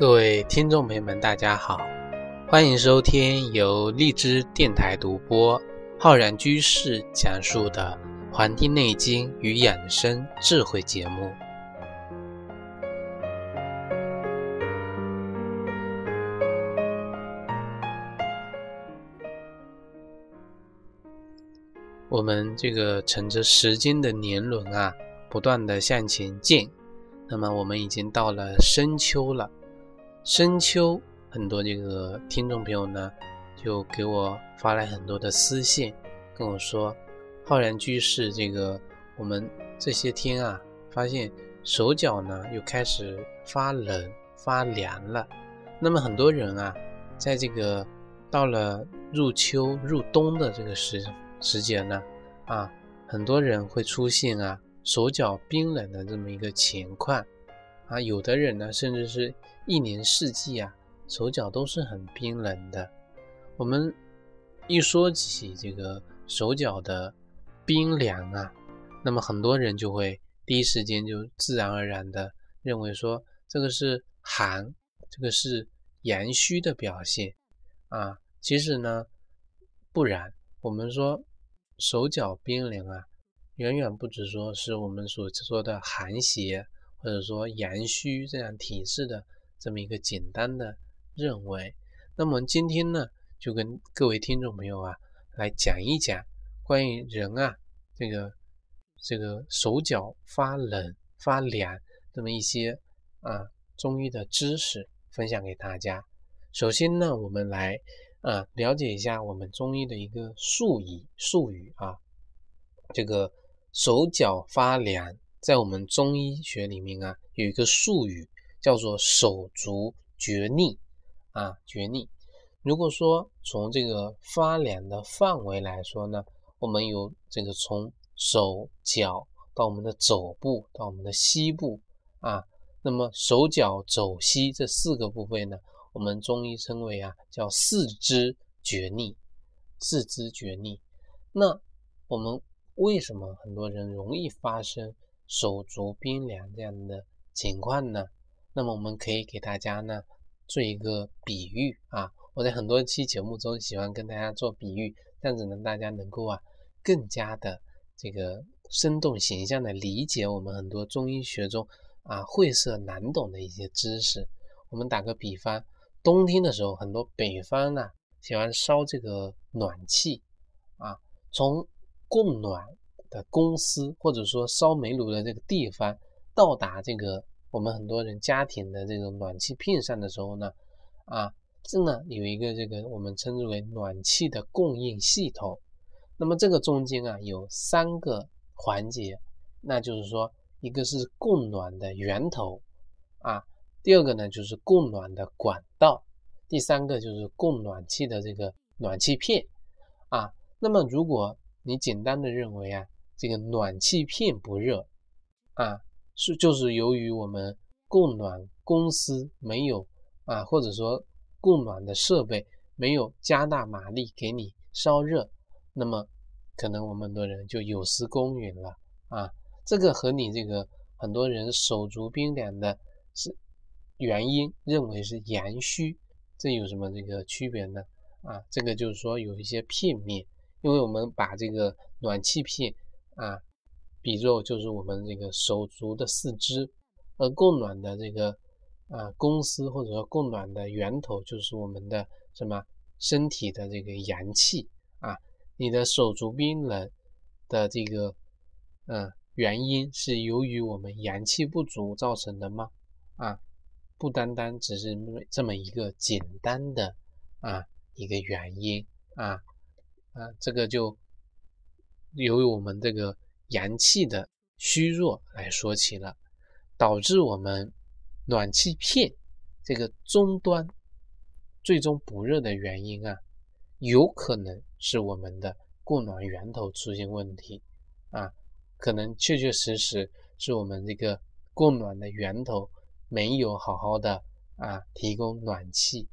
各位听众朋友们，大家好，欢迎收听由荔枝电台独播、浩然居士讲述的《黄帝内经与养生智慧》节目。我们这个乘着时间的年轮啊，不断的向前进。那么我们已经到了深秋了。深秋，很多这个听众朋友呢，就给我发来很多的私信，跟我说：“浩然居士，这个我们这些天啊，发现手脚呢又开始发冷发凉了。那么很多人啊，在这个到了入秋入冬的这个时。”时节呢，啊，很多人会出现啊手脚冰冷的这么一个情况，啊，有的人呢，甚至是一年四季啊手脚都是很冰冷的。我们一说起这个手脚的冰凉啊，那么很多人就会第一时间就自然而然的认为说这个是寒，这个是阳虚的表现啊。其实呢，不然，我们说。手脚冰凉啊，远远不止说是我们所说的寒邪，或者说阳虚这样体质的这么一个简单的认为。那么今天呢，就跟各位听众朋友啊，来讲一讲关于人啊这个这个手脚发冷发凉这么一些啊中医的知识，分享给大家。首先呢，我们来。啊，了解一下我们中医的一个术语术语啊，这个手脚发凉，在我们中医学里面啊，有一个术语叫做手足厥逆啊，厥逆。如果说从这个发凉的范围来说呢，我们有这个从手脚到我们的肘部到我们的膝部啊，那么手脚肘膝这四个部位呢？我们中医称为啊，叫四肢厥逆，四肢厥逆。那我们为什么很多人容易发生手足冰凉这样的情况呢？那么我们可以给大家呢做一个比喻啊。我在很多期节目中喜欢跟大家做比喻，这样子呢大家能够啊更加的这个生动形象的理解我们很多中医学中啊晦涩难懂的一些知识。我们打个比方。冬天的时候，很多北方呢喜欢烧这个暖气啊。从供暖的公司或者说烧煤炉的这个地方到达这个我们很多人家庭的这种暖气片上的时候呢，啊，这呢有一个这个我们称之为暖气的供应系统。那么这个中间啊有三个环节，那就是说一个是供暖的源头啊。第二个呢，就是供暖的管道；第三个就是供暖气的这个暖气片啊。那么，如果你简单的认为啊，这个暖气片不热啊，是就是由于我们供暖公司没有啊，或者说供暖的设备没有加大马力给你烧热，那么可能我们很多人就有失公允了啊。这个和你这个很多人手足冰凉的是。原因认为是阳虚，这有什么这个区别呢？啊，这个就是说有一些片面，因为我们把这个暖气片啊，比作就是我们这个手足的四肢，而供暖的这个啊公司或者说供暖的源头就是我们的什么身体的这个阳气啊，你的手足冰冷的这个嗯原因是由于我们阳气不足造成的吗？啊？不单单只是这么一个简单的啊一个原因啊啊，这个就由于我们这个阳气的虚弱来说起了，导致我们暖气片这个终端最终不热的原因啊，有可能是我们的供暖源头出现问题啊，可能确确实实是我们这个供暖的源头。没有好好的啊提供暖气，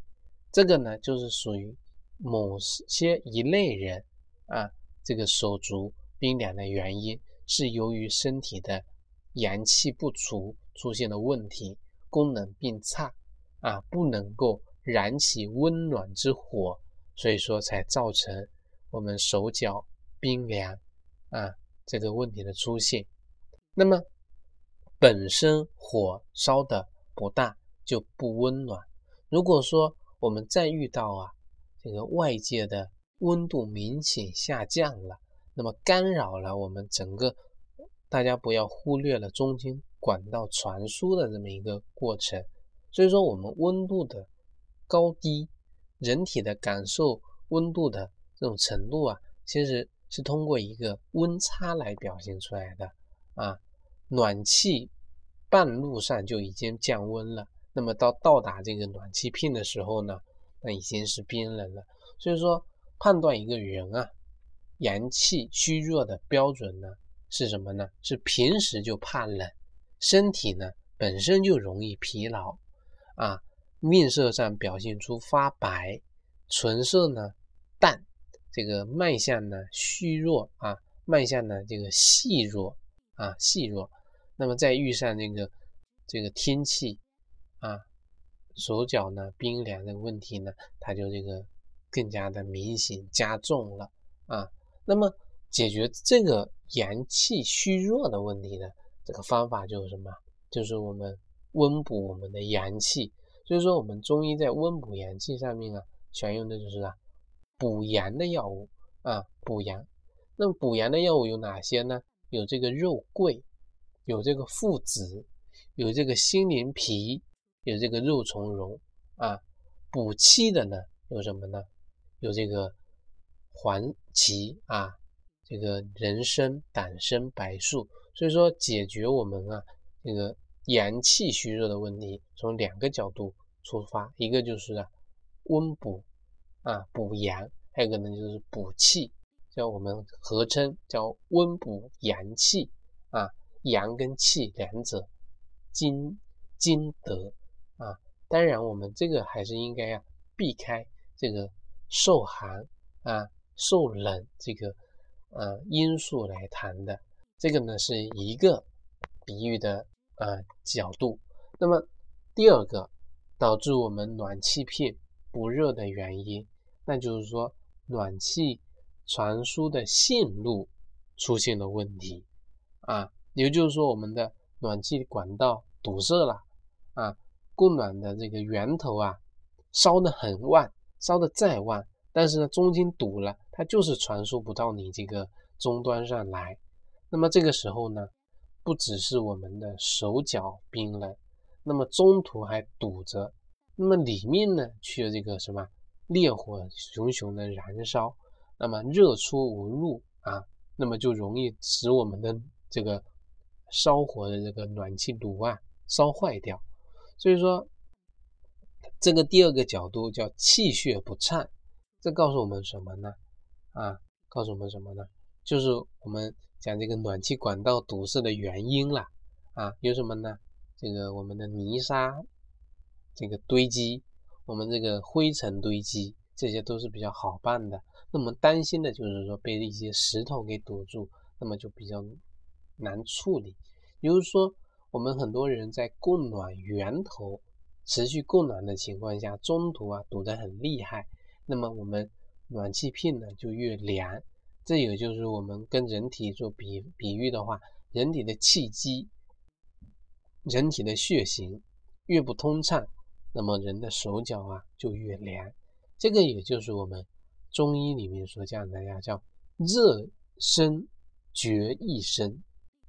这个呢就是属于某些一类人啊这个手足冰凉的原因，是由于身体的阳气不足出现的问题，功能变差啊，不能够燃起温暖之火，所以说才造成我们手脚冰凉啊这个问题的出现。那么本身火烧的不大，就不温暖。如果说我们再遇到啊这个外界的温度明显下降了，那么干扰了我们整个，大家不要忽略了中间管道传输的这么一个过程。所以说，我们温度的高低，人体的感受温度的这种程度啊，其实是通过一个温差来表现出来的啊。暖气半路上就已经降温了，那么到到达这个暖气片的时候呢，那已经是冰冷了。所以说，判断一个人啊。阳气虚弱的标准呢是什么呢？是平时就怕冷，身体呢本身就容易疲劳啊，面色上表现出发白，唇色呢淡，这个脉象呢虚弱啊，脉象呢这个细弱啊细弱。那么再遇上这个这个天气啊，手脚呢冰凉的问题呢，他就这个更加的明显加重了啊。那么解决这个阳气虚弱的问题呢？这个方法就是什么？就是我们温补我们的阳气。所以说，我们中医在温补阳气上面啊，选用的就是啊补阳的药物啊补阳。那么补阳的药物有哪些呢？有这个肉桂，有这个附子，有这个心灵皮，有这个肉苁蓉啊。补气的呢有什么呢？有这个。黄芪啊，这个人参、党参、白术，所以说解决我们啊这个阳气虚弱的问题，从两个角度出发，一个就是啊温补啊补阳，还有一个呢就是补气，叫我们合称叫温补阳气啊，阳跟气两者兼兼得啊。当然我们这个还是应该啊避开这个受寒啊。受冷这个呃因素来谈的，这个呢是一个比喻的呃角度。那么第二个导致我们暖气片不热的原因，那就是说暖气传输的线路出现了问题啊，也就是说我们的暖气管道堵塞了啊，供暖的这个源头啊烧得很旺，烧得再旺。但是呢，中间堵了，它就是传输不到你这个终端上来。那么这个时候呢，不只是我们的手脚冰冷，那么中途还堵着，那么里面呢，却这个什么烈火熊熊的燃烧，那么热出无入啊，那么就容易使我们的这个烧火的这个暖气炉啊烧坏掉。所以说，这个第二个角度叫气血不畅。这告诉我们什么呢？啊，告诉我们什么呢？就是我们讲这个暖气管道堵塞的原因了。啊，有什么呢？这个我们的泥沙这个堆积，我们这个灰尘堆积，这些都是比较好办的。那么担心的就是说被一些石头给堵住，那么就比较难处理。比如说，我们很多人在供暖源头持续供暖的情况下，中途啊堵得很厉害。那么我们暖气片呢就越凉，这也就是我们跟人体做比比喻的话，人体的气机、人体的血行越不通畅，那么人的手脚啊就越凉。这个也就是我们中医里面所讲的呀，叫热生绝一生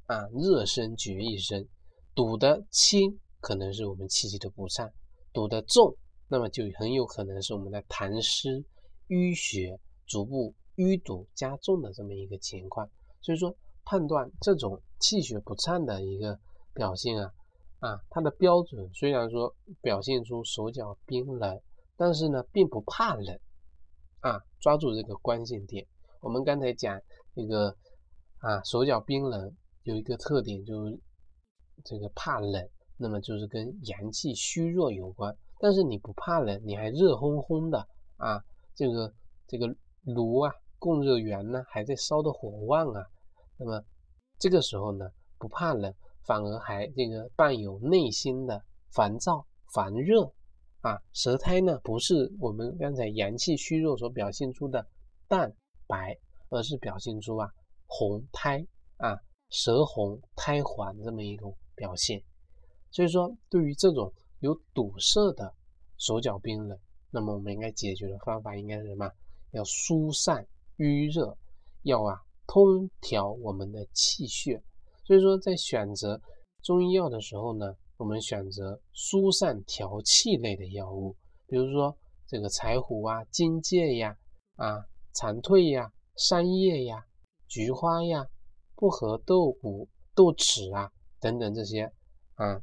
啊，热生绝一生。堵得轻可能是我们气机的不畅，堵得重。那么就很有可能是我们的痰湿淤血逐步淤堵加重的这么一个情况，所以说判断这种气血不畅的一个表现啊啊，它的标准虽然说表现出手脚冰冷，但是呢并不怕冷啊，抓住这个关键点。我们刚才讲这个啊手脚冰冷有一个特点就是这个怕冷，那么就是跟阳气虚弱有关。但是你不怕冷，你还热烘烘的啊，这个这个炉啊，供热源呢还在烧的火旺啊，那么这个时候呢不怕冷，反而还这个伴有内心的烦躁烦热啊，舌苔呢不是我们刚才阳气虚弱所表现出的淡白，而是表现出啊红苔啊舌红苔黄这么一种表现。所以说，对于这种有堵塞的手脚冰冷，那么我们应该解决的方法应该是什么？要疏散淤热，要啊通调我们的气血。所以说，在选择中医药的时候呢，我们选择疏散调气类的药物，比如说这个柴胡啊、荆芥呀、啊蝉蜕呀、山叶呀、菊花呀、薄荷、豆骨、豆豉啊等等这些啊，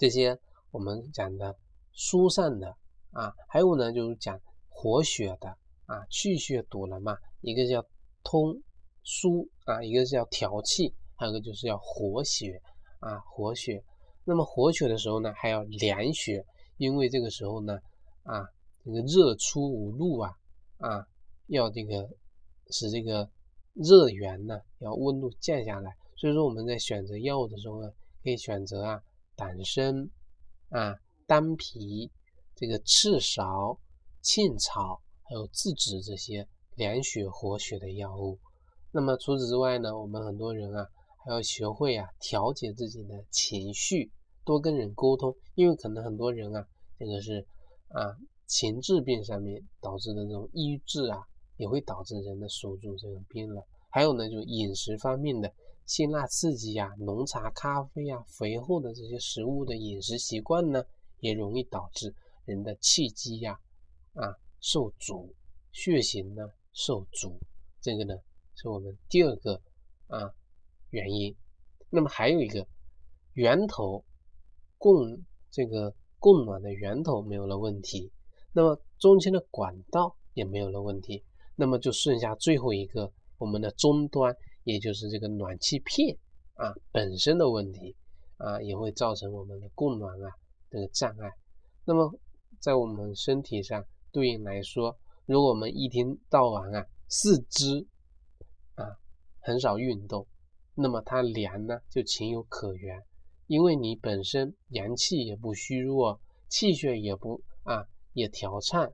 这些我们讲的疏散的啊，还有呢就是讲活血的啊，去血堵了嘛，一个叫通疏啊，一个是要调气，还有一个就是要活血啊，活血。那么活血的时候呢，还要凉血，因为这个时候呢，啊，这个热出无路啊，啊，要这个使这个热源呢，要温度降下来。所以说我们在选择药物的时候呢，可以选择啊，党参、啊丹皮、这个赤芍、茜草，还有栀子这些凉血活血的药物。那么除此之外呢，我们很多人啊，还要学会啊，调节自己的情绪。多跟人沟通，因为可能很多人啊，这个是啊情志病上面导致的这种抑郁症啊，也会导致人的手足这个冰冷。还有呢，就饮食方面的辛辣刺激呀、浓茶、咖啡呀、肥厚的这些食物的饮食习惯呢，也容易导致人的气机呀啊受阻，血行呢受阻。这个呢是我们第二个啊原因。那么还有一个源头。供这个供暖的源头没有了问题，那么中间的管道也没有了问题，那么就剩下最后一个我们的终端，也就是这个暖气片啊本身的问题啊，也会造成我们的供暖啊这个障碍。那么在我们身体上对应来说，如果我们一天到晚啊四肢啊很少运动，那么它凉呢就情有可原。因为你本身阳气也不虚弱，气血也不啊也调畅，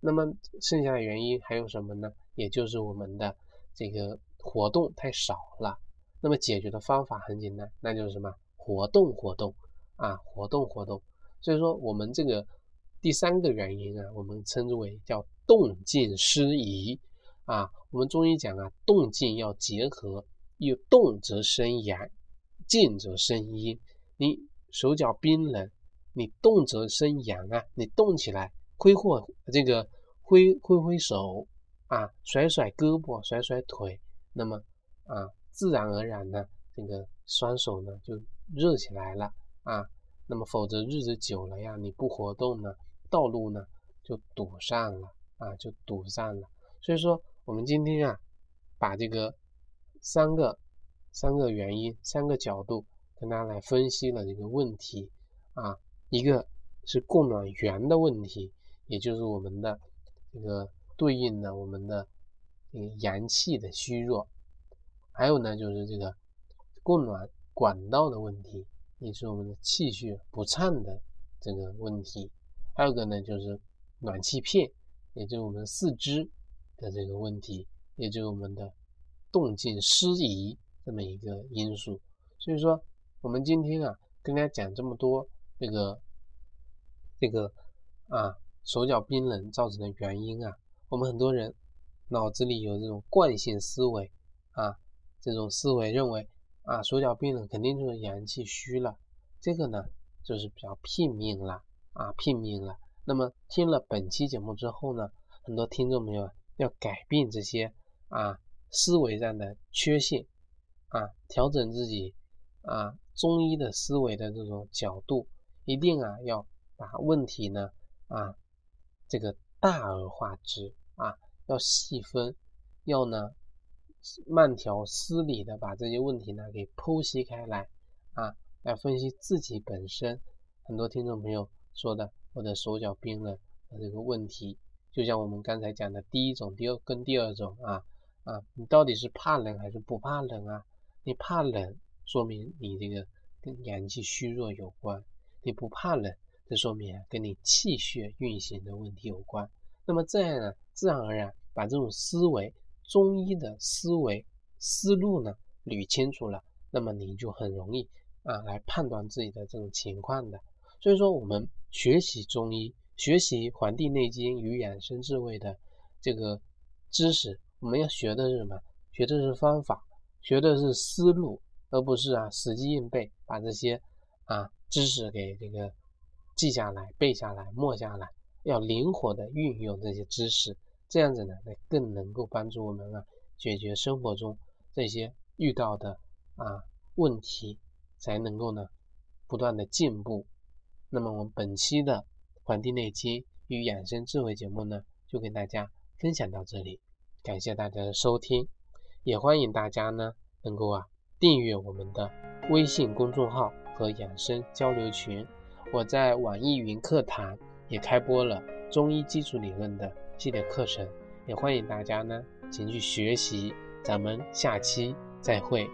那么剩下的原因还有什么呢？也就是我们的这个活动太少了。那么解决的方法很简单，那就是什么？活动活动啊，活动活动。所以说我们这个第三个原因啊，我们称之为叫动静失宜啊。我们中医讲啊，动静要结合，有动则生阳。静则生阴，你手脚冰冷，你动则生阳啊！你动起来，挥霍这个挥挥挥手啊，甩甩胳膊，甩甩腿，那么啊，自然而然呢，这个双手呢就热起来了啊。那么否则日子久了呀，你不活动呢，道路呢就堵上了啊，就堵上了。所以说，我们今天啊，把这个三个。三个原因，三个角度跟大家来分析了这个问题啊，一个是供暖源的问题，也就是我们的这个对应的我们的这个阳气的虚弱，还有呢就是这个供暖管道的问题，也是我们的气血不畅的这个问题，还有个呢就是暖气片，也就是我们四肢的这个问题，也就是我们的动静失宜。这么一个因素，所以说我们今天啊跟大家讲这么多这个这个啊手脚冰冷造成的原因啊，我们很多人脑子里有这种惯性思维啊，这种思维认为啊手脚冰冷肯定就是阳气虚了，这个呢就是比较拼命了啊拼命了。那么听了本期节目之后呢，很多听众朋友要改变这些啊思维上的缺陷。啊，调整自己啊，中医的思维的这种角度，一定啊要把问题呢啊这个大而化之啊，要细分，要呢慢条斯理的把这些问题呢给剖析开来啊，来分析自己本身。很多听众朋友说的，我的手脚冰冷的这个问题，就像我们刚才讲的第一种、第二跟第二种啊啊，你到底是怕冷还是不怕冷啊？你怕冷，说明你这个跟阳气虚弱有关；你不怕冷，这说明跟你气血运行的问题有关。那么这样呢，自然而然把这种思维、中医的思维思路呢捋清楚了，那么你就很容易啊来判断自己的这种情况的。所以说，我们学习中医、学习《黄帝内经与养生智慧》的这个知识，我们要学的是什么？学的是方法，学的是思路，而不是啊死记硬背，把这些啊知识给这个记下来、背下来、默下来。要灵活的运用这些知识，这样子呢，那更能够帮助我们啊解决生活中这些遇到的啊问题，才能够呢不断的进步。那么我们本期的《黄帝内经与养生智慧》节目呢，就跟大家分享到这里，感谢大家的收听，也欢迎大家呢能够啊订阅我们的微信公众号和养生交流群，我在网易云课堂也开播了中医基础理论的系列课程，也欢迎大家呢前去学习，咱们下期再会。